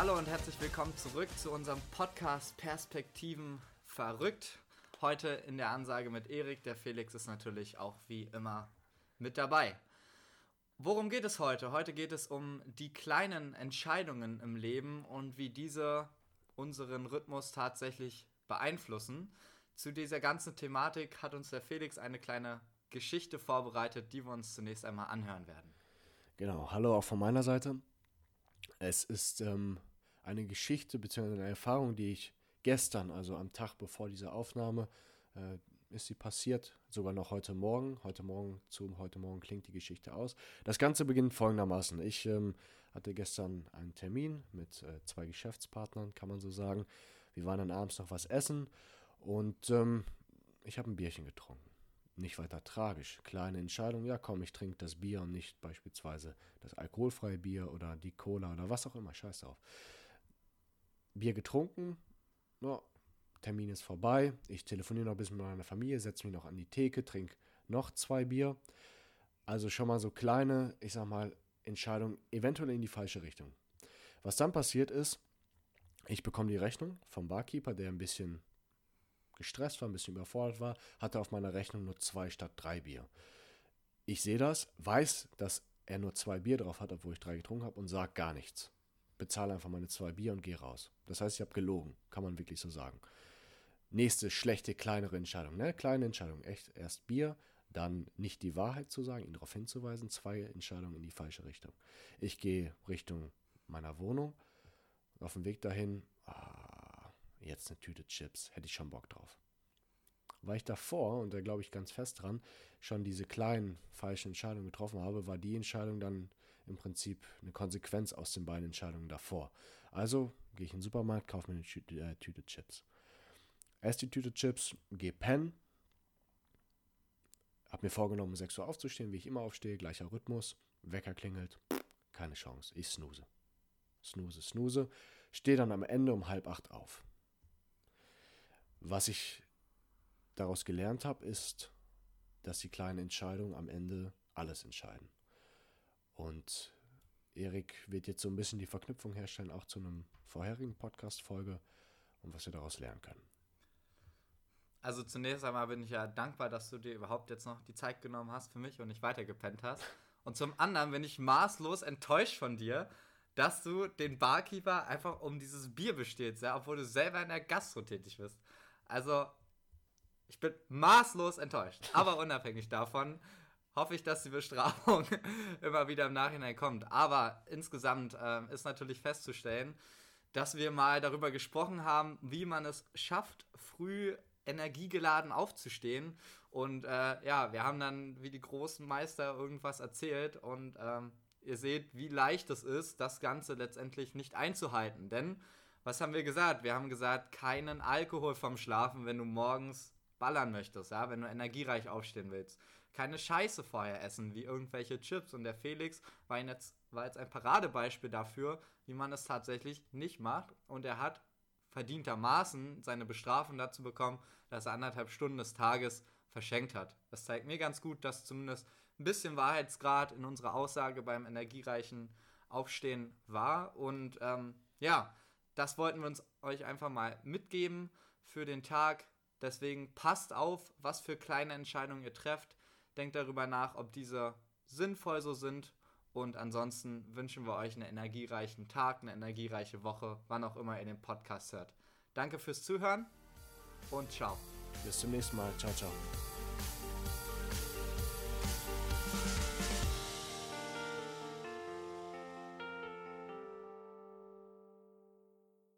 Hallo und herzlich willkommen zurück zu unserem Podcast Perspektiven verrückt. Heute in der Ansage mit Erik. Der Felix ist natürlich auch wie immer mit dabei. Worum geht es heute? Heute geht es um die kleinen Entscheidungen im Leben und wie diese unseren Rhythmus tatsächlich beeinflussen. Zu dieser ganzen Thematik hat uns der Felix eine kleine Geschichte vorbereitet, die wir uns zunächst einmal anhören werden. Genau, hallo auch von meiner Seite. Es ist ähm, eine Geschichte bzw. eine Erfahrung, die ich gestern, also am Tag bevor diese Aufnahme, äh, ist sie passiert, sogar noch heute Morgen. Heute Morgen zu heute Morgen klingt die Geschichte aus. Das Ganze beginnt folgendermaßen. Ich ähm, hatte gestern einen Termin mit äh, zwei Geschäftspartnern, kann man so sagen. Wir waren dann abends noch was essen und ähm, ich habe ein Bierchen getrunken. Nicht weiter tragisch. Kleine Entscheidung, ja komm, ich trinke das Bier und nicht beispielsweise das alkoholfreie Bier oder die Cola oder was auch immer, scheiß drauf. Bier getrunken, no, Termin ist vorbei, ich telefoniere noch ein bisschen mit meiner Familie, setze mich noch an die Theke, trinke noch zwei Bier. Also schon mal so kleine, ich sag mal, Entscheidungen, eventuell in die falsche Richtung. Was dann passiert ist, ich bekomme die Rechnung vom Barkeeper, der ein bisschen gestresst war, ein bisschen überfordert war, hatte auf meiner Rechnung nur zwei statt drei Bier. Ich sehe das, weiß, dass er nur zwei Bier drauf hat, obwohl ich drei getrunken habe und sage gar nichts. Bezahle einfach meine zwei Bier und gehe raus. Das heißt, ich habe gelogen, kann man wirklich so sagen. Nächste schlechte, kleinere Entscheidung, ne? Kleine Entscheidung, echt erst Bier, dann nicht die Wahrheit zu sagen, ihn darauf hinzuweisen, zwei Entscheidungen in die falsche Richtung. Ich gehe Richtung meiner Wohnung, auf dem Weg dahin, ah, jetzt eine Tüte Chips, hätte ich schon Bock drauf. Weil ich davor, und da glaube ich ganz fest dran, schon diese kleinen falschen Entscheidungen getroffen habe, war die Entscheidung dann im Prinzip eine Konsequenz aus den beiden Entscheidungen davor. Also gehe ich in den Supermarkt, kaufe mir eine Tüte, äh, Tüte Chips. Esse die Tüte Chips, gehe pennen, habe mir vorgenommen, um 6 Uhr aufzustehen, wie ich immer aufstehe, gleicher Rhythmus, Wecker klingelt, keine Chance, ich snooze. Snooze, snooze, stehe dann am Ende um halb acht auf. Was ich daraus gelernt habe, ist, dass die kleinen Entscheidungen am Ende alles entscheiden. Und Erik wird jetzt so ein bisschen die Verknüpfung herstellen, auch zu einem vorherigen Podcast-Folge und was wir daraus lernen können. Also zunächst einmal bin ich ja dankbar, dass du dir überhaupt jetzt noch die Zeit genommen hast für mich und nicht weitergepennt hast. Und zum anderen bin ich maßlos enttäuscht von dir, dass du den Barkeeper einfach um dieses Bier bestehst, ja, obwohl du selber in der Gastro tätig bist. Also, ich bin maßlos enttäuscht. Aber unabhängig davon hoffe ich, dass die Bestrafung immer wieder im Nachhinein kommt. Aber insgesamt äh, ist natürlich festzustellen, dass wir mal darüber gesprochen haben, wie man es schafft, früh energiegeladen aufzustehen. Und äh, ja, wir haben dann wie die großen Meister irgendwas erzählt und ähm, ihr seht, wie leicht es ist, das Ganze letztendlich nicht einzuhalten. Denn was haben wir gesagt? Wir haben gesagt, keinen Alkohol vom Schlafen, wenn du morgens ballern möchtest, ja, wenn du energiereich aufstehen willst. Keine Scheiße vorher essen, wie irgendwelche Chips. Und der Felix war jetzt, war jetzt ein Paradebeispiel dafür, wie man es tatsächlich nicht macht. Und er hat verdientermaßen seine Bestrafung dazu bekommen, dass er anderthalb Stunden des Tages verschenkt hat. Das zeigt mir ganz gut, dass zumindest ein bisschen Wahrheitsgrad in unserer Aussage beim energiereichen Aufstehen war. Und ähm, ja, das wollten wir uns euch einfach mal mitgeben für den Tag. Deswegen passt auf, was für kleine Entscheidungen ihr trefft. Denkt darüber nach, ob diese sinnvoll so sind. Und ansonsten wünschen wir euch einen energiereichen Tag, eine energiereiche Woche, wann auch immer ihr den Podcast hört. Danke fürs Zuhören und ciao. Bis zum nächsten Mal. Ciao, ciao.